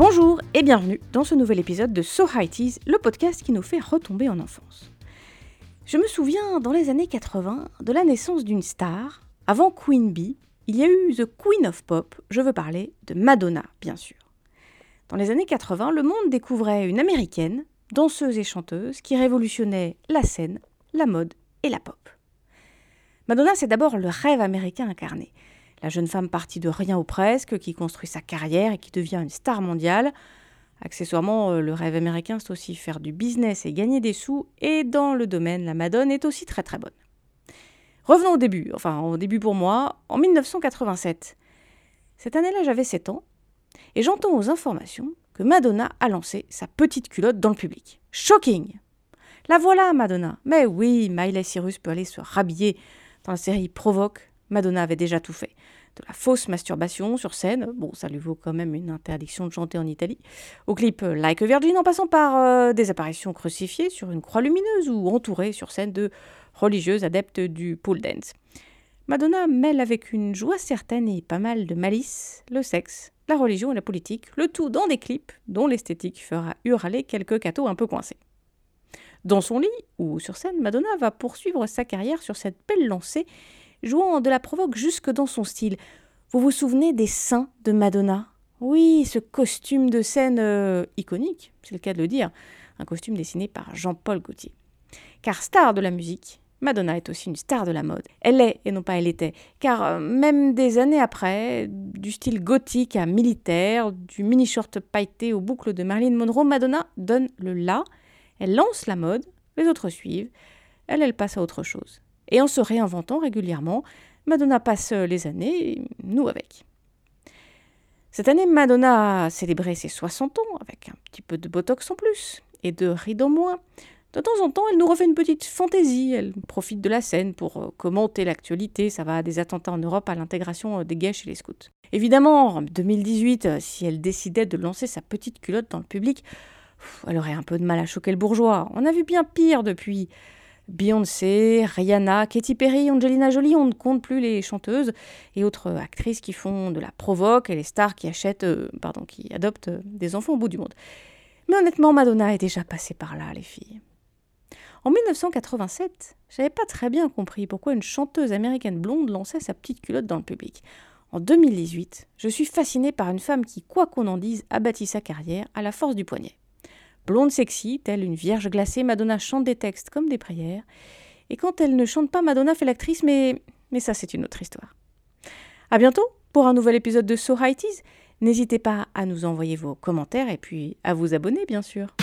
Bonjour et bienvenue dans ce nouvel épisode de So High le podcast qui nous fait retomber en enfance. Je me souviens dans les années 80 de la naissance d'une star. Avant Queen Bee, il y a eu The Queen of Pop, je veux parler de Madonna bien sûr. Dans les années 80, le monde découvrait une américaine, danseuse et chanteuse, qui révolutionnait la scène, la mode et la pop. Madonna, c'est d'abord le rêve américain incarné. La jeune femme partie de rien ou presque, qui construit sa carrière et qui devient une star mondiale. Accessoirement, euh, le rêve américain, c'est aussi faire du business et gagner des sous, et dans le domaine, la Madone est aussi très très bonne. Revenons au début, enfin au début pour moi, en 1987. Cette année-là, j'avais 7 ans, et j'entends aux informations que Madonna a lancé sa petite culotte dans le public. Shocking La voilà, Madonna Mais oui, Miley Cyrus peut aller se rhabiller. Dans la série Provoque, Madonna avait déjà tout fait. De la fausse masturbation sur scène, bon, ça lui vaut quand même une interdiction de chanter en Italie, au clip Like a Virgin en passant par euh, des apparitions crucifiées sur une croix lumineuse ou entourées sur scène de religieuses adeptes du pole dance. Madonna mêle avec une joie certaine et pas mal de malice le sexe, la religion et la politique, le tout dans des clips dont l'esthétique fera hurler quelques cathos un peu coincés. Dans son lit ou sur scène, Madonna va poursuivre sa carrière sur cette belle lancée jouant de la provoque jusque dans son style. Vous vous souvenez des seins de Madonna? Oui, ce costume de scène euh, iconique, c'est le cas de le dire, un costume dessiné par Jean-Paul Gaultier. Car star de la musique, Madonna est aussi une star de la mode. Elle est, et non pas elle était, car euh, même des années après, du style gothique à militaire, du mini-short pailleté aux boucles de Marilyn Monroe, Madonna donne le là, elle lance la mode, les autres suivent, elle, elle passe à autre chose. Et en se réinventant régulièrement, Madonna passe les années, nous avec. Cette année, Madonna a célébré ses 60 ans avec un petit peu de botox en plus et de rides en moins. De temps en temps, elle nous refait une petite fantaisie. Elle profite de la scène pour euh, commenter l'actualité. Ça va des attentats en Europe à l'intégration euh, des gays chez les scouts. Évidemment, en 2018, euh, si elle décidait de lancer sa petite culotte dans le public, elle aurait un peu de mal à choquer le bourgeois. On a vu bien pire depuis. Beyoncé, Rihanna, Katy Perry, Angelina Jolie, on ne compte plus les chanteuses et autres actrices qui font de la provoque et les stars qui achètent, euh, pardon, qui adoptent euh, des enfants au bout du monde. Mais honnêtement, Madonna est déjà passée par là, les filles. En 1987, j'avais pas très bien compris pourquoi une chanteuse américaine blonde lançait sa petite culotte dans le public. En 2018, je suis fascinée par une femme qui, quoi qu'on en dise, a bâti sa carrière à la force du poignet. Blonde sexy, telle une vierge glacée, Madonna chante des textes comme des prières. Et quand elle ne chante pas, Madonna fait l'actrice, mais, mais ça, c'est une autre histoire. À bientôt pour un nouvel épisode de So N'hésitez pas à nous envoyer vos commentaires et puis à vous abonner, bien sûr.